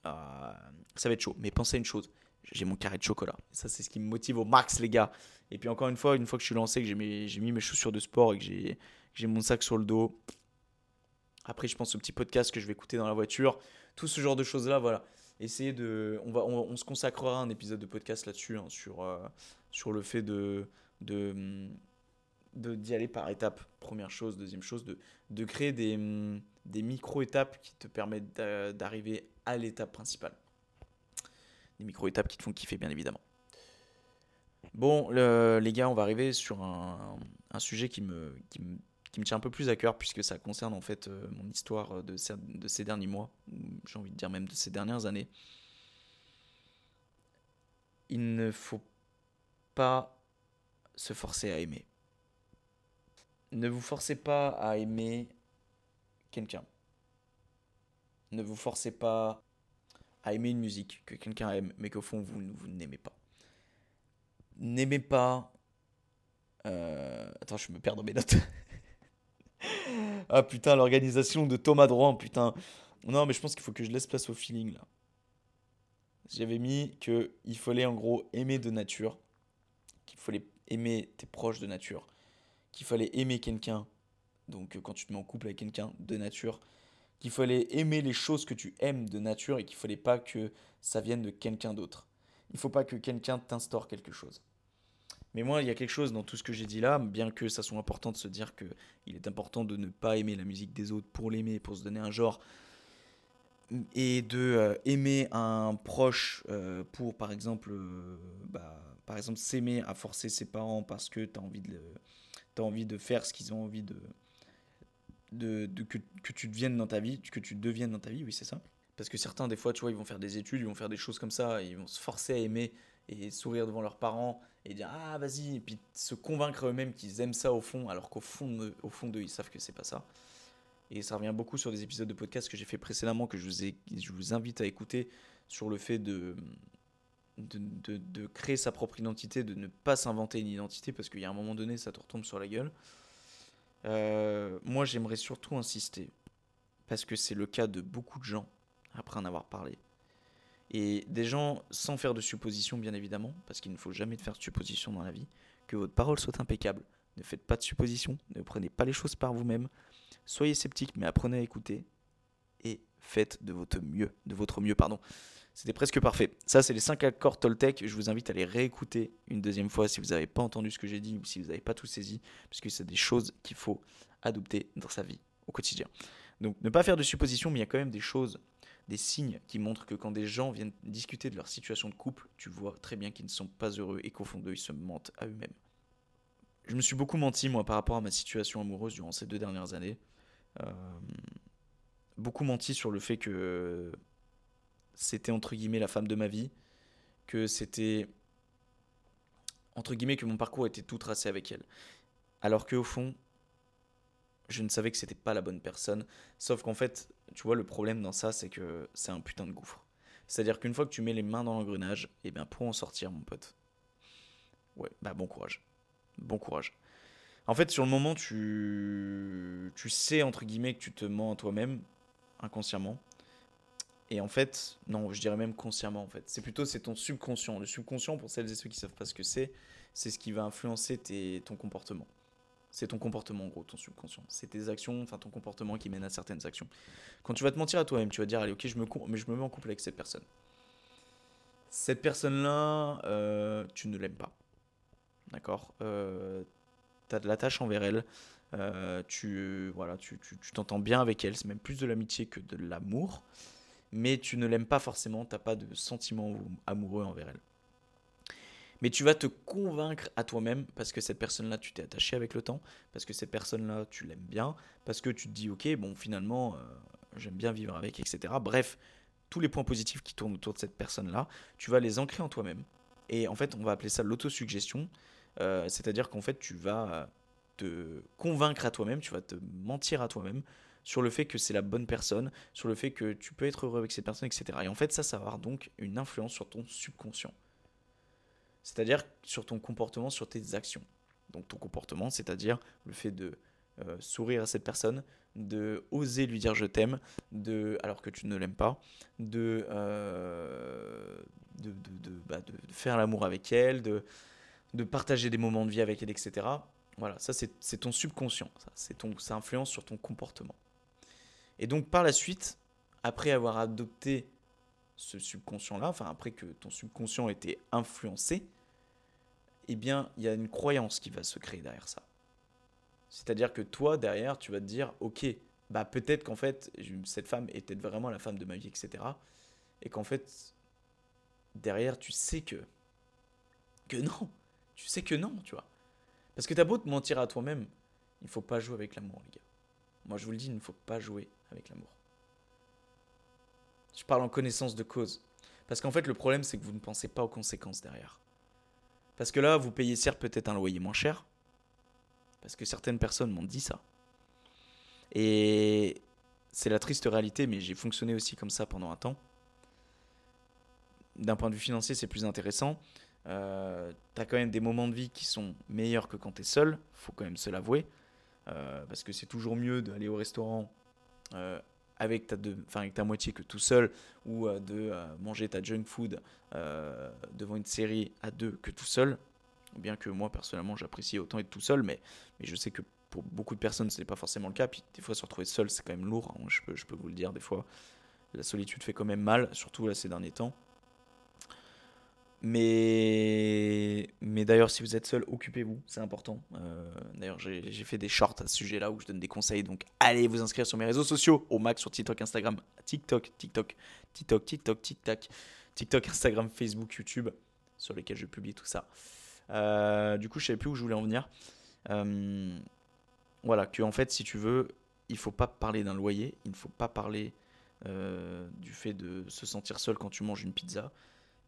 Euh, ça va être chaud. Mais pensez à une chose j'ai mon carré de chocolat. ça, c'est ce qui me motive au max, les gars. Et puis, encore une fois, une fois que je suis lancé, que j'ai mis mes chaussures de sport et que j'ai mon sac sur le dos. Après, je pense au petit podcast que je vais écouter dans la voiture. Tout ce genre de choses-là, voilà essayer de. On, va, on, se consacrera un épisode de podcast là-dessus, hein, sur, euh, sur le fait de. de d'y aller par étapes, première chose, deuxième chose, de, de créer des, des micro-étapes qui te permettent d'arriver à l'étape principale. Des micro-étapes qui te font kiffer, bien évidemment. Bon, les gars, on va arriver sur un, un sujet qui me, qui me qui me tient un peu plus à cœur puisque ça concerne en fait euh, mon histoire de ces, de ces derniers mois, j'ai envie de dire même de ces dernières années. Il ne faut pas se forcer à aimer. Ne vous forcez pas à aimer quelqu'un. Ne vous forcez pas à aimer une musique que quelqu'un aime, mais qu'au fond vous, vous n'aimez pas. N'aimez pas. Euh, attends, je me perds dans mes notes. ah putain, l'organisation de Thomas Drouin, putain. Non, mais je pense qu'il faut que je laisse place au feeling là. J'avais mis que il fallait en gros aimer de nature, qu'il fallait aimer tes proches de nature, qu'il fallait aimer quelqu'un, donc quand tu te mets en couple avec quelqu'un de nature, qu'il fallait aimer les choses que tu aimes de nature et qu'il fallait pas que ça vienne de quelqu'un d'autre. Il faut pas que quelqu'un t'instaure quelque chose. Mais moi, il y a quelque chose dans tout ce que j'ai dit là, bien que ça soit important de se dire que il est important de ne pas aimer la musique des autres pour l'aimer, pour se donner un genre, et de euh, aimer un proche euh, pour, par exemple, euh, bah, par exemple, s'aimer à forcer ses parents parce que tu as envie de, as envie de faire ce qu'ils ont envie de, de, que, que, tu deviennes dans ta vie, que tu deviennes dans ta vie, oui, c'est ça. Parce que certains, des fois, tu vois, ils vont faire des études, ils vont faire des choses comme ça, ils vont se forcer à aimer et sourire devant leurs parents et dire ah vas-y et puis se convaincre eux-mêmes qu'ils aiment ça au fond alors qu'au fond au fond d'eux ils savent que c'est pas ça. Et ça revient beaucoup sur des épisodes de podcast que j'ai fait précédemment que je vous, je vous invite à écouter sur le fait de, de créer sa propre identité de ne pas s'inventer une identité parce qu'il y a un moment donné ça te retombe sur la gueule. Euh, moi j'aimerais surtout insister parce que c'est le cas de beaucoup de gens après en avoir parlé et des gens, sans faire de suppositions bien évidemment, parce qu'il ne faut jamais faire de suppositions dans la vie, que votre parole soit impeccable. Ne faites pas de suppositions, ne prenez pas les choses par vous-même. Soyez sceptique, mais apprenez à écouter et faites de votre mieux, de votre mieux, pardon. C'était presque parfait. Ça, c'est les 5 accords Toltec. Je vous invite à les réécouter une deuxième fois si vous n'avez pas entendu ce que j'ai dit ou si vous n'avez pas tout saisi, puisque c'est des choses qu'il faut adopter dans sa vie au quotidien. Donc, ne pas faire de suppositions, mais il y a quand même des choses des signes qui montrent que quand des gens viennent discuter de leur situation de couple, tu vois très bien qu'ils ne sont pas heureux et qu'au fond d'eux, ils se mentent à eux-mêmes. Je me suis beaucoup menti, moi, par rapport à ma situation amoureuse durant ces deux dernières années. Euh, beaucoup menti sur le fait que c'était, entre guillemets, la femme de ma vie, que c'était, entre guillemets, que mon parcours était tout tracé avec elle. Alors qu'au fond, je ne savais que c'était pas la bonne personne. Sauf qu'en fait, tu vois, le problème dans ça, c'est que c'est un putain de gouffre. C'est-à-dire qu'une fois que tu mets les mains dans l'engrenage, et eh bien pour en sortir, mon pote, ouais, bah bon courage. Bon courage. En fait, sur le moment, tu, tu sais, entre guillemets, que tu te mens à toi-même, inconsciemment. Et en fait, non, je dirais même consciemment, en fait. C'est plutôt, c'est ton subconscient. Le subconscient, pour celles et ceux qui savent pas ce que c'est, c'est ce qui va influencer tes, ton comportement. C'est ton comportement, en gros, ton subconscient. C'est tes actions, enfin ton comportement qui mène à certaines actions. Quand tu vas te mentir à toi-même, tu vas dire, allez, ok, je me, mais je me mets en couple avec cette personne. Cette personne-là, euh, tu ne l'aimes pas. D'accord? Euh, Tu as de l'attache envers elle. Euh, tu voilà, tu t'entends bien avec elle. C'est même plus de l'amitié que de l'amour. Mais tu ne l'aimes pas forcément. Tu n'as pas de sentiment amoureux envers elle mais tu vas te convaincre à toi-même parce que cette personne-là, tu t'es attaché avec le temps, parce que cette personne-là, tu l'aimes bien, parce que tu te dis, ok, bon, finalement, euh, j'aime bien vivre avec, etc. Bref, tous les points positifs qui tournent autour de cette personne-là, tu vas les ancrer en toi-même. Et en fait, on va appeler ça l'autosuggestion, euh, c'est-à-dire qu'en fait, tu vas te convaincre à toi-même, tu vas te mentir à toi-même sur le fait que c'est la bonne personne, sur le fait que tu peux être heureux avec cette personne, etc. Et en fait, ça, ça va avoir donc une influence sur ton subconscient c'est-à-dire sur ton comportement, sur tes actions. Donc ton comportement, c'est-à-dire le fait de euh, sourire à cette personne, de oser lui dire je t'aime, de alors que tu ne l'aimes pas, de, euh, bah, de, de, faire l'amour avec elle, de, de partager des moments de vie avec elle, etc. Voilà, ça c'est ton subconscient, ça, ton, ça influence sur ton comportement. Et donc par la suite, après avoir adopté ce subconscient-là, enfin après que ton subconscient était influencé, eh bien, il y a une croyance qui va se créer derrière ça. C'est-à-dire que toi, derrière, tu vas te dire, ok, bah peut-être qu'en fait, cette femme était vraiment la femme de ma vie, etc. Et qu'en fait, derrière, tu sais que... Que non Tu sais que non, tu vois. Parce que t'as beau te mentir à toi-même, il ne faut pas jouer avec l'amour, les gars. Moi, je vous le dis, il ne faut pas jouer avec l'amour. Je parle en connaissance de cause. Parce qu'en fait, le problème, c'est que vous ne pensez pas aux conséquences derrière. Parce que là, vous payez certes peut-être un loyer moins cher. Parce que certaines personnes m'ont dit ça. Et c'est la triste réalité, mais j'ai fonctionné aussi comme ça pendant un temps. D'un point de vue financier, c'est plus intéressant. Euh, tu as quand même des moments de vie qui sont meilleurs que quand tu es seul, faut quand même se l'avouer. Euh, parce que c'est toujours mieux d'aller au restaurant euh, avec ta, moitié que tout seul, ou euh, de euh, manger ta junk food euh, devant une série à deux que tout seul. Bien que moi, personnellement, j'apprécie autant être tout seul, mais, mais je sais que pour beaucoup de personnes, ce n'est pas forcément le cas. Puis des fois, se retrouver seul, c'est quand même lourd. Hein. je, peux, je peux vous le dire, des fois, la solitude fait quand même mal, surtout là ces derniers temps. Mais, mais d'ailleurs, si vous êtes seul, occupez-vous, c'est important. Euh, d'ailleurs, j'ai fait des shorts à ce sujet-là où je donne des conseils. Donc, allez vous inscrire sur mes réseaux sociaux, au max sur TikTok, Instagram, TikTok, TikTok, TikTok, TikTok, TikTok, TikTok, Instagram, Facebook, YouTube, sur lesquels je publie tout ça. Euh, du coup, je savais plus où je voulais en venir. Euh, voilà, que en fait, si tu veux, il faut pas parler d'un loyer, il ne faut pas parler du fait de se sentir seul quand tu manges une pizza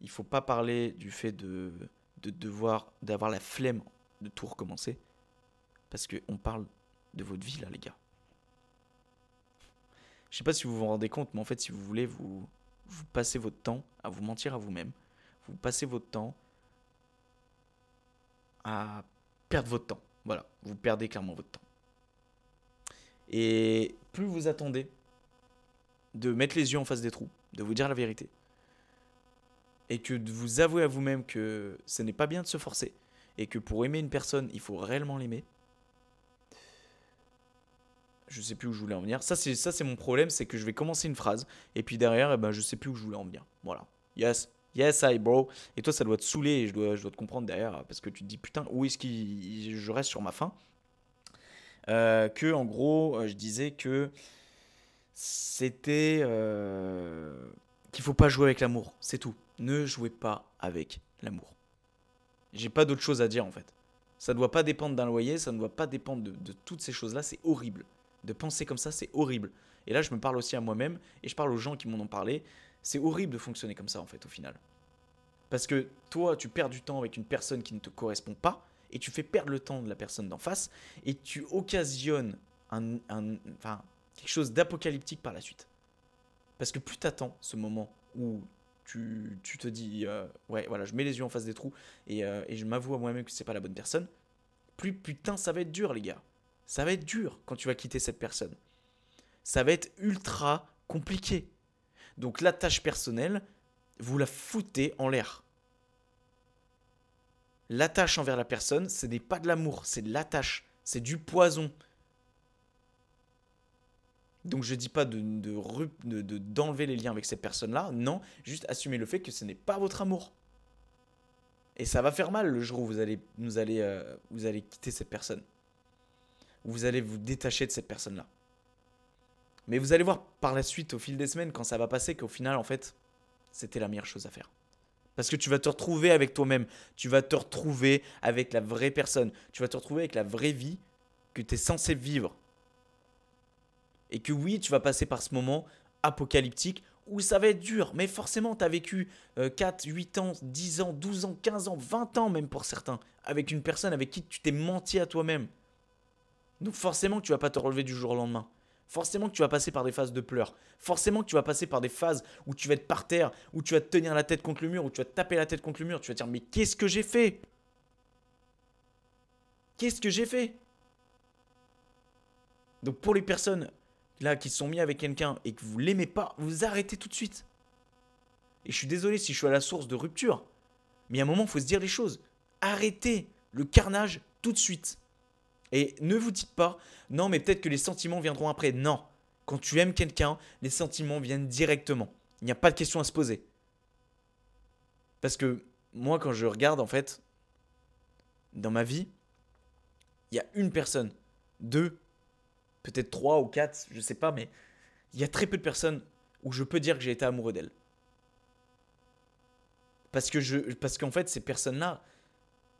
il faut pas parler du fait de, de devoir d'avoir la flemme de tout recommencer parce qu'on parle de votre vie là les gars. Je sais pas si vous vous rendez compte mais en fait si vous voulez vous vous passez votre temps à vous mentir à vous-même. Vous passez votre temps à perdre votre temps. Voilà, vous perdez clairement votre temps. Et plus vous attendez de mettre les yeux en face des trous, de vous dire la vérité, et que de vous avouer à vous-même que ce n'est pas bien de se forcer et que pour aimer une personne, il faut réellement l'aimer. Je sais plus où je voulais en venir. Ça c'est ça c'est mon problème, c'est que je vais commencer une phrase et puis derrière, eh ben je sais plus où je voulais en venir. Voilà. Yes. Yes, I bro. Et toi, ça doit te saouler et je dois, je dois te comprendre derrière parce que tu te dis putain, où est-ce que je reste sur ma fin euh, Que en gros, euh, je disais que c'était euh, qu'il faut pas jouer avec l'amour, c'est tout ne jouez pas avec l'amour. J'ai pas d'autre chose à dire en fait. Ça ne doit pas dépendre d'un loyer, ça ne doit pas dépendre de, toutes ces choses-là, c'est horrible. De penser comme ça, c'est horrible. Et là, je me parle aussi à moi-même et je parle aux gens qui m'en ont parlé. C'est horrible de fonctionner comme ça en fait au final. Parce que toi, tu perds du temps avec une personne qui ne te correspond pas et tu fais perdre le temps de la personne d'en face et tu occasionnes enfin, quelque chose d'apocalyptique par la suite. Parce que plus tu attends ce moment où tu, te dis, euh, ouais, voilà, je mets les yeux en face des trous et, euh, et je m'avoue à moi-même que c'est pas la bonne personne, plus putain, ça va être dur, les gars. Ça va être dur quand tu vas quitter cette personne. Ça va être ultra compliqué. Donc la tâche personnelle, vous la foutez en l'air. L'attache envers la personne, ce n'est pas de l'amour, c'est de l'attache, c'est du poison. Donc je dis pas de, d'enlever les liens avec cette personne-là, non, juste assumer le fait que ce n'est pas votre amour. Et ça va faire mal le jour où vous allez, vous allez, euh, vous allez quitter cette personne. Vous allez vous détacher de cette personne-là. Mais vous allez voir par la suite, au fil des semaines, quand ça va passer, qu'au final, en fait, c'était la meilleure chose à faire. Parce que tu vas te retrouver avec toi-même. Tu vas te retrouver avec la vraie personne. Tu vas te retrouver avec la vraie vie que tu es censé vivre. Et que oui, tu vas passer par ce moment apocalyptique où ça va être dur. Mais forcément, tu as vécu 4, euh, 8 ans, 10 ans, 12 ans, 15 ans, 20 ans même pour certains, avec une personne avec qui tu t'es menti à toi-même. Donc forcément que tu vas pas te relever du jour au lendemain. Forcément que tu vas passer par des phases de pleurs. Forcément que tu vas passer par des phases où tu vas être par terre, où tu vas te tenir la tête contre le mur, où tu vas te taper la tête contre le mur. Tu vas te dire mais qu'est-ce que j'ai fait? Qu'est-ce que j'ai fait? Donc pour les personnes là, qui sont mis avec quelqu'un et que vous l'aimez pas, vous arrêtez tout de suite. Et je suis désolé si je suis à la source de rupture, mais à un moment, il faut se dire les choses. Arrêtez le carnage tout de suite. Et ne vous dites pas, non, mais peut-être que les sentiments viendront après. Non. Quand tu aimes quelqu'un, les sentiments viennent directement. Il n'y a pas de question à se poser. Parce que moi, quand je regarde, en fait, dans ma vie, il y a une personne, deux, peut-être trois ou quatre, je sais pas, mais il y a très peu de personnes où je peux dire que j'ai été amoureux d'elles. Parce que je, parce qu'en fait, ces personnes-là,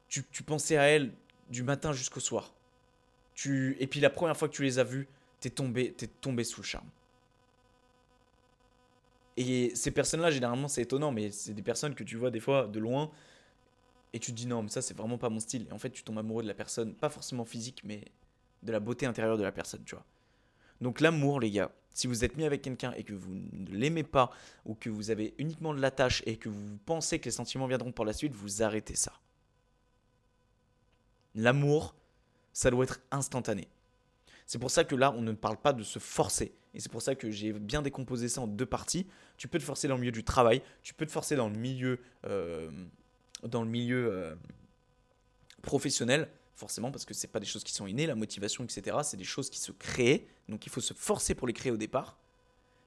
tu, pensais à elles du matin jusqu'au soir. Tu, et puis la première fois que tu les as vues, t'es tombé, es tombé sous le charme. Et ces personnes-là, généralement, c'est étonnant, mais c'est des personnes que tu vois des fois de loin et tu te dis non, mais ça, c'est vraiment pas mon style. Et en fait, tu tombes amoureux de la personne, pas forcément physique, mais de la beauté intérieure de la personne, tu vois. Donc l'amour, les gars, si vous êtes mis avec quelqu'un et que vous ne l'aimez pas, ou que vous avez uniquement de l'attache et que vous pensez que les sentiments viendront pour la suite, vous arrêtez ça. L'amour, ça doit être instantané. C'est pour ça que là, on ne parle pas de se forcer. Et c'est pour ça que j'ai bien décomposé ça en deux parties. Tu peux te forcer dans le milieu du travail, tu peux te forcer dans le milieu, euh, dans le milieu euh, professionnel forcément, parce que c'est pas des choses qui sont innées, la motivation, etc. C'est des choses qui se créent, donc il faut se forcer pour les créer au départ.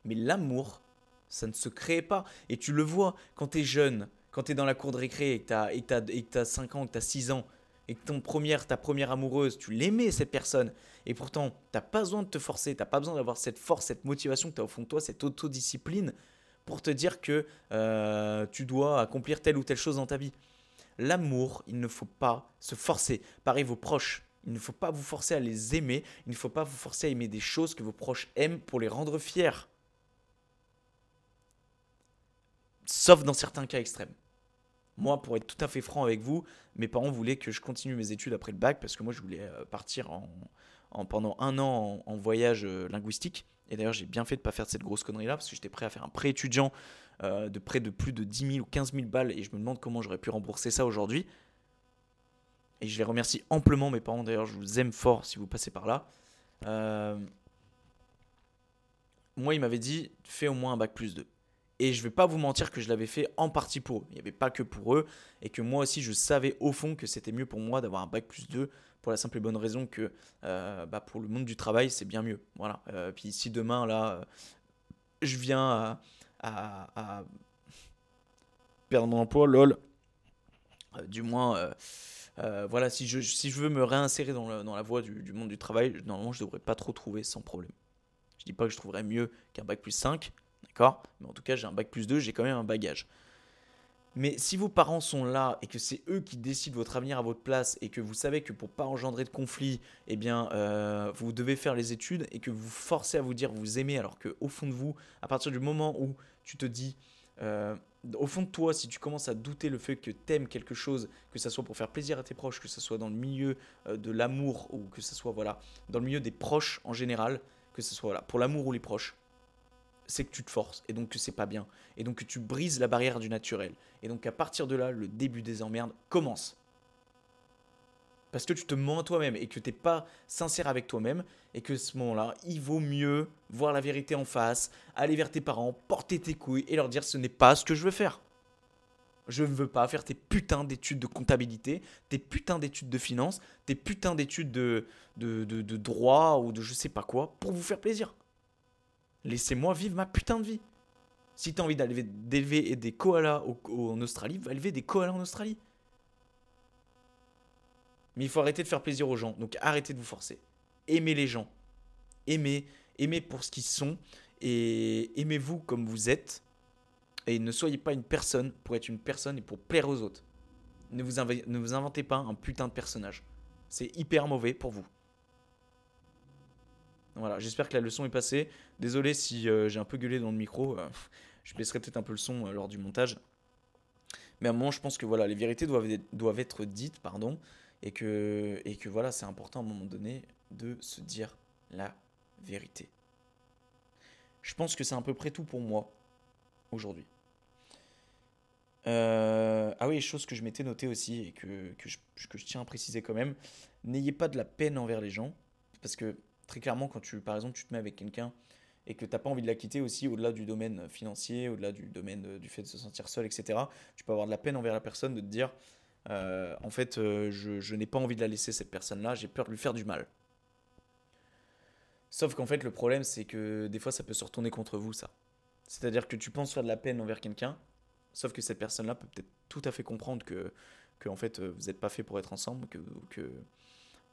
Mais l'amour, ça ne se crée pas. Et tu le vois, quand tu es jeune, Quand tu es dans la cour de récré et que tu as, 5 ans, que tu as 6 ans, et que ton première, ta première amoureuse, tu l'aimais cette personne, et pourtant, t'as pas besoin de te forcer, t'as pas besoin d'avoir cette force, cette motivation que tu as au fond de toi, cette autodiscipline pour te dire que euh, tu dois accomplir telle ou telle chose dans ta vie. L'amour, il ne faut pas se forcer. Pareil, vos proches, il ne faut pas vous forcer à les aimer, il ne faut pas vous forcer à aimer des choses que vos proches aiment pour les rendre fiers. Sauf dans certains cas extrêmes. Moi, pour être tout à fait franc avec vous, mes parents voulaient que je continue mes études après le bac parce que moi, je voulais euh, partir en, pendant un an en, voyage euh, linguistique. Et d'ailleurs, j'ai bien fait de ne pas faire cette grosse connerie-là parce que j'étais prêt à faire un prêt étudiant euh, de près de plus de 10 000 ou 15 000 balles et je me demande comment j'aurais pu rembourser ça aujourd'hui. Et je les remercie amplement, mes parents. D'ailleurs, je vous aime fort si vous passez par là. moi, ils m'avaient dit fais au moins un bac plus 2. Et je vais pas vous mentir que je l'avais fait en partie pour eux. Il n'y avait pas que pour eux. Et que moi aussi, je savais au fond que c'était mieux pour moi d'avoir un bac plus 2 pour la simple et bonne raison que euh, bah, pour le monde du travail, c'est bien mieux. Voilà. Euh, puis si demain, là, euh, je viens perdre mon emploi, lol, du moins, voilà, si je, si je veux me réinsérer dans, la voie du, monde du travail, normalement, je ne devrais pas trop trouver sans problème. Je dis pas que je trouverais mieux qu'un bac plus 5, D'accord? Mais en tout cas, j'ai un bac plus 2, j'ai quand même un bagage. Mais si vos parents sont là et que c'est eux qui décident votre avenir à votre place et que vous savez que pour pas engendrer de conflit, eh bien, euh, vous devez faire les études et que vous forcez à vous dire vous aimez alors que au fond de vous, à partir du moment où tu te dis, euh, au fond de toi, si tu commences à douter le fait que tu aimes quelque chose, que ce soit pour faire plaisir à tes proches, que ce soit dans le milieu euh, de l'amour ou que ce soit voilà dans le milieu des proches en général, que ce soit voilà, pour l'amour ou les proches, c'est que tu te forces et donc que c'est pas bien et donc que tu brises la barrière du naturel. Et donc à partir de là le début des emmerdes commence. Parce que tu te mens à toi-même et que tu n'es pas sincère avec toi-même et que ce moment-là il vaut mieux voir la vérité en face aller vers tes parents porter tes couilles et leur dire ce n'est pas ce que je veux faire. Je ne veux pas faire tes putains d'études de comptabilité, tes putains d'études de finance, tes putains d'études de, de, de, de droit ou de je sais pas quoi pour vous faire plaisir. Laissez-moi vivre ma putain de vie. Si t'as envie d'élever des koalas en Australie, va élever des koalas en Australie. Mais il faut arrêter de faire plaisir aux gens. Donc arrêtez de vous forcer. Aimez les gens. Aimez, aimez pour ce qu'ils sont. Et aimez-vous comme vous êtes. Et ne soyez pas une personne pour être une personne et pour plaire aux autres. Ne vous, ne vous inventez pas un putain de personnage. C'est hyper mauvais pour vous. Voilà, j'espère que la leçon est passée. Désolé si euh, j'ai un peu gueulé dans le micro. Euh, je baisserai peut-être un peu le son euh, lors du montage. Mais à un moment, je pense que voilà, les vérités doivent être, doivent être dites, pardon, et que, et que voilà, c'est important à un moment donné de se dire la vérité. Je pense que c'est à peu près tout pour moi aujourd'hui. ah oui, chose que je m'étais noté aussi et que, que je tiens à préciser quand même, n'ayez pas de la peine envers les gens, parce que très clairement, quand tu, par exemple, tu te mets avec quelqu'un et que tu n'as pas envie de la quitter aussi, au-delà du domaine financier, au-delà du domaine du fait de se sentir seul, etc., tu peux avoir de la peine envers la personne de te dire, euh, en fait, euh, je, n'ai pas envie de la laisser, cette personne-là, j'ai peur de lui faire du mal. Sauf qu'en fait, le problème, c'est que des fois, ça peut se retourner contre vous, ça. C'est-à-dire que tu penses faire de la peine envers quelqu'un, sauf que cette personne-là peut peut-être tout à fait comprendre que, que en fait, vous n'êtes pas fait pour être ensemble, que,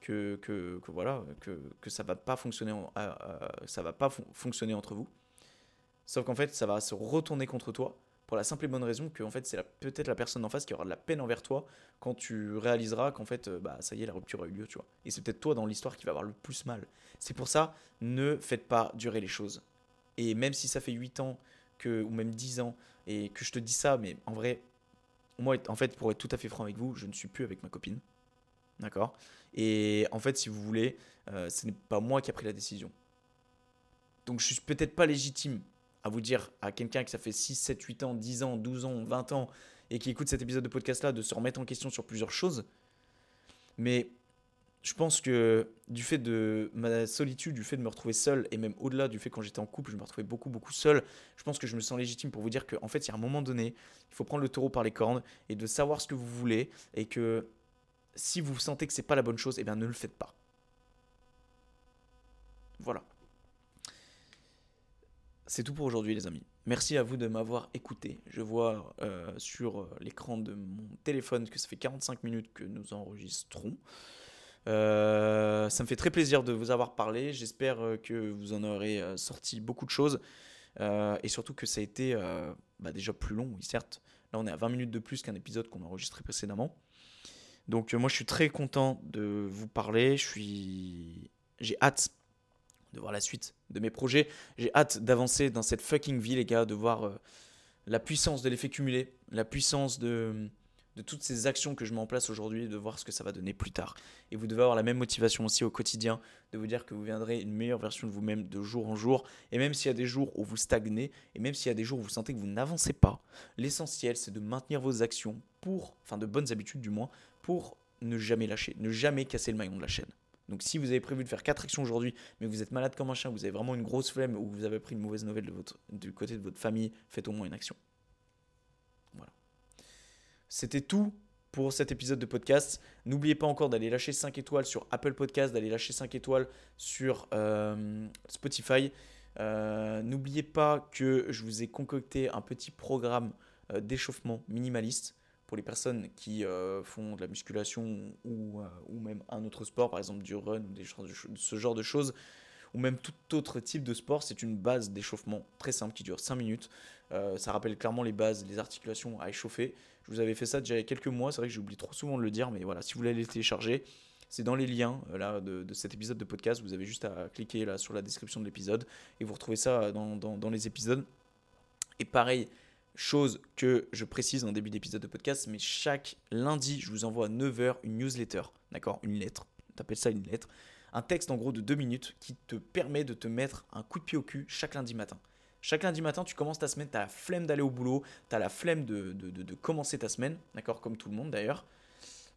que, que, voilà, que, que ça va pas fonctionner, ça va pas fonctionner entre vous. Sauf qu'en fait, ça va se retourner contre toi pour la simple et bonne raison que en fait, c'est peut-être la personne en face qui aura de la peine envers toi quand tu réaliseras qu'en fait, bah, ça y est, la rupture a eu lieu, tu vois. Et c'est peut-être toi dans l'histoire qui va avoir le plus mal. C'est pour ça, ne faites pas durer les choses. Et même si ça fait 8 ans, que, ou même 10 ans, et que je te dis ça, mais en vrai, moi, en fait, pour être tout à fait franc avec vous, je ne suis plus avec ma copine. D'accord? Et en fait, si vous voulez, euh, ce n'est pas moi qui ai pris la décision. Donc je suis peut-être pas légitime à vous dire à quelqu'un que ça fait 6, 7, 8 ans, 10 ans, 12 ans, 20 ans et qui écoute cet épisode de podcast là de se remettre en question sur plusieurs choses. Mais je pense que du fait de ma solitude, du fait de me retrouver seul, et même au-delà du fait quand j'étais en couple, je me retrouvais beaucoup, beaucoup seul, je pense que je me sens légitime pour vous dire qu'en fait, il y a un moment donné, il faut prendre le taureau par les cornes et de savoir ce que vous voulez, et que si vous sentez que c'est pas la bonne chose, eh bien ne le faites pas. Voilà. c'est tout pour aujourd'hui les amis. Merci à vous de m'avoir écouté. Je vois euh, sur euh, l'écran de mon téléphone que ça fait 45 minutes que nous enregistrons. Euh, ça me fait très plaisir de vous avoir parlé. J'espère que vous en aurez sorti beaucoup de choses. et surtout que ça a été bah, déjà plus long, oui certes. Là on est à 20 minutes de plus qu'un épisode qu'on a enregistré précédemment. Donc moi je suis très content de vous parler. Je suis... J'ai hâte de voir la suite de mes projets. J'ai hâte d'avancer dans cette fucking vie, les gars, de voir euh, la puissance de l'effet cumulé, la puissance de, de toutes ces actions que je mets en place aujourd'hui, de voir ce que ça va donner plus tard. Et vous devez avoir la même motivation aussi au quotidien, de vous dire que vous viendrez une meilleure version de vous-même de jour en jour. Et même s'il y a des jours où vous stagnez, et même s'il y a des jours où vous sentez que vous n'avancez pas, l'essentiel c'est de maintenir vos actions pour, enfin de bonnes habitudes du moins, pour ne jamais lâcher, ne jamais casser le maillon de la chaîne. Donc si vous avez prévu de faire 4 actions aujourd'hui, mais vous êtes malade comme un chien, vous avez vraiment une grosse flemme ou vous avez pris une mauvaise nouvelle du côté de votre famille, faites au moins une action. Voilà. C'était tout pour cet épisode de podcast. N'oubliez pas encore d'aller lâcher 5 étoiles sur Apple Podcast, d'aller lâcher 5 étoiles sur euh, Spotify. Euh, n'oubliez pas que je vous ai concocté un petit programme euh, d'échauffement minimaliste pour les personnes qui euh, font de la musculation ou, euh, ou, même un autre sport, par exemple du run, des, ce genre de choses, ou même tout autre type de sport, c'est une base d'échauffement très simple qui dure 5 minutes. Euh, ça rappelle clairement les bases, les articulations à échauffer. Je vous avais fait ça déjà il y a quelques mois, c'est vrai que j'oublie trop souvent de le dire, mais voilà, si vous voulez les télécharger, c'est dans les liens là, de, cet épisode de podcast. Vous avez juste à cliquer là sur la description de l'épisode et vous retrouvez ça dans, dans les épisodes. Et pareil, Chose que je précise en début d'épisode de podcast, mais chaque lundi, je vous envoie à 9h une newsletter, d'accord Une lettre, t'appelles ça une lettre. Un texte en gros de 2 minutes qui te permet de te mettre un coup de pied au cul chaque lundi matin. Chaque lundi matin, tu commences ta semaine, tu as la flemme d'aller au boulot, tu as la flemme de, de, de commencer ta semaine, d'accord Comme tout le monde d'ailleurs.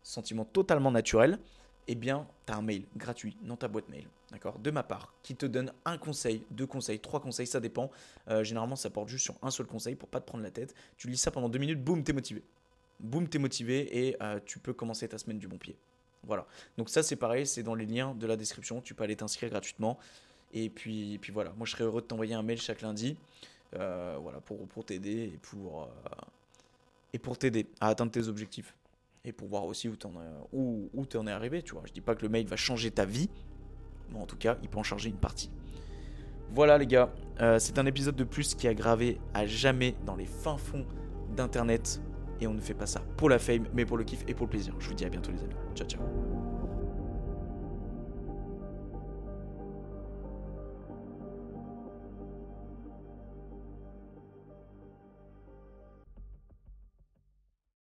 Sentiment totalement naturel eh bien, tu as un mail gratuit dans ta boîte mail, d'accord, de ma part, qui te donne un conseil, deux conseils, trois conseils, ça dépend. Euh, généralement, ça porte juste sur un seul conseil pour pas te prendre la tête. Tu lis ça pendant deux minutes, boum, t'es motivé. Boum, t'es motivé et euh, tu peux commencer ta semaine du bon pied. Voilà. Donc ça, c'est pareil, c'est dans les liens de la description. Tu peux aller t'inscrire gratuitement. Et puis, puis voilà, moi je serais heureux de t'envoyer un mail chaque lundi, euh, voilà, pour, pour t'aider et pour, et pour t'aider à atteindre tes objectifs et pour voir aussi en, où, où en es arrivé. Tu vois. Je dis pas que le mail va changer ta vie, mais en tout cas, il peut en charger une partie. Voilà les gars, euh, c'est un épisode de plus qui a gravé à jamais dans les fins fonds d'internet. Et on ne fait pas ça pour la fame, mais pour le kiff et pour le plaisir. Je vous dis à bientôt les amis. Ciao ciao.